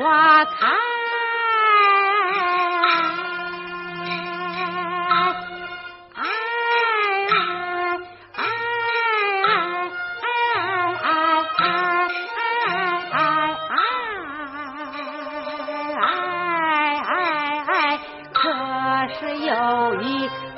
花开。可是有一次。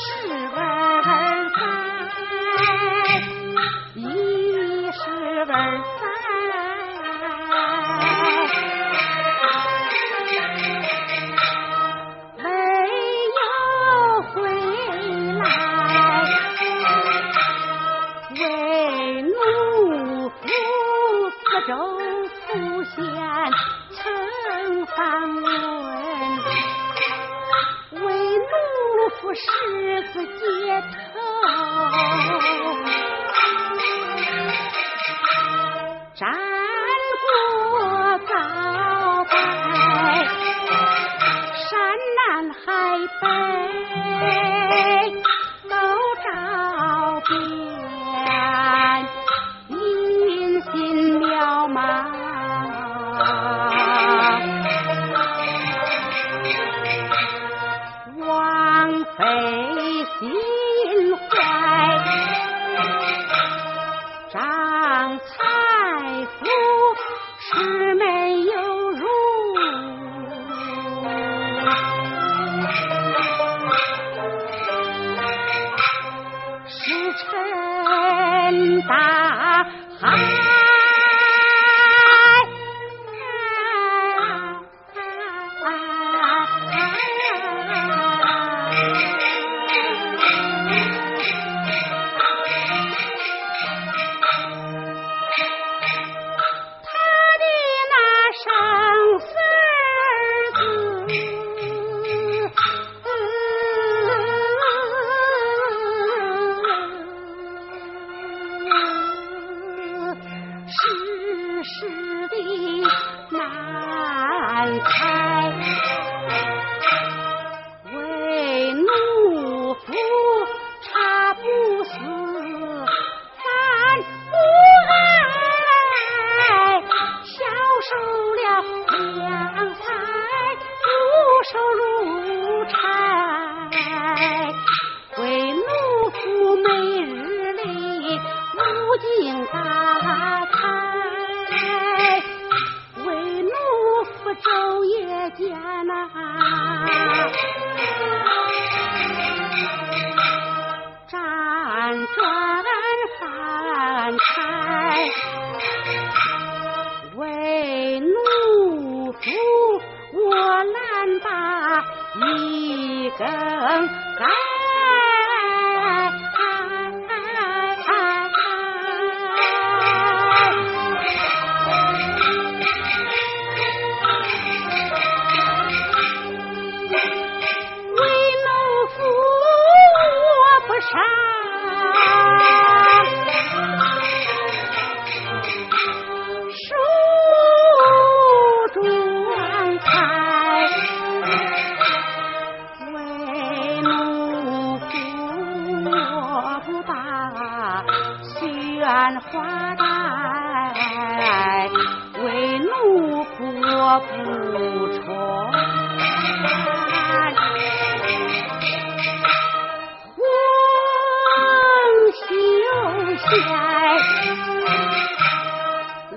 十儿三，一十儿三，没有回来。为奴负四周，祖先曾犯我。十字街头。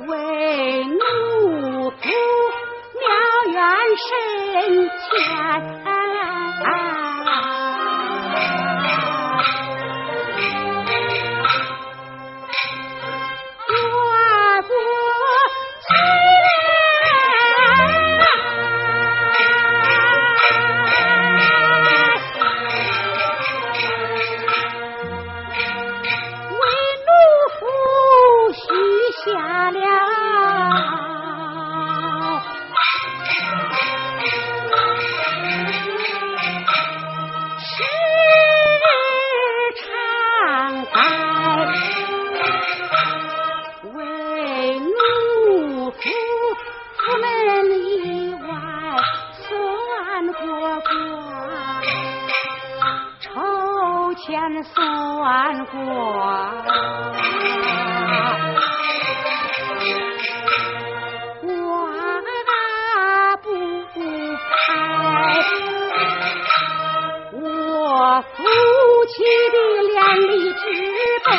为奴仆妙缘深浅前算卦我不开我夫妻的两里之悲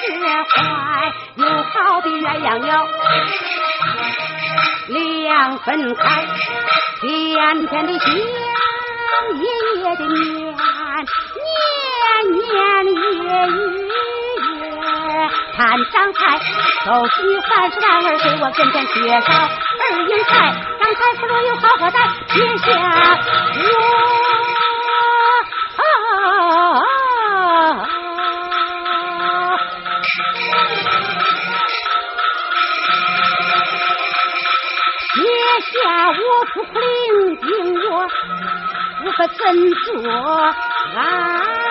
只怀有好比鸳鸯鸟两分开甜甜的香夜夜的念年年月月看张才，都喜欢是男儿给我跟前缺少二英才，张才不若有好货在，别想我。下我苦苦伶仃我，我可怎做啊？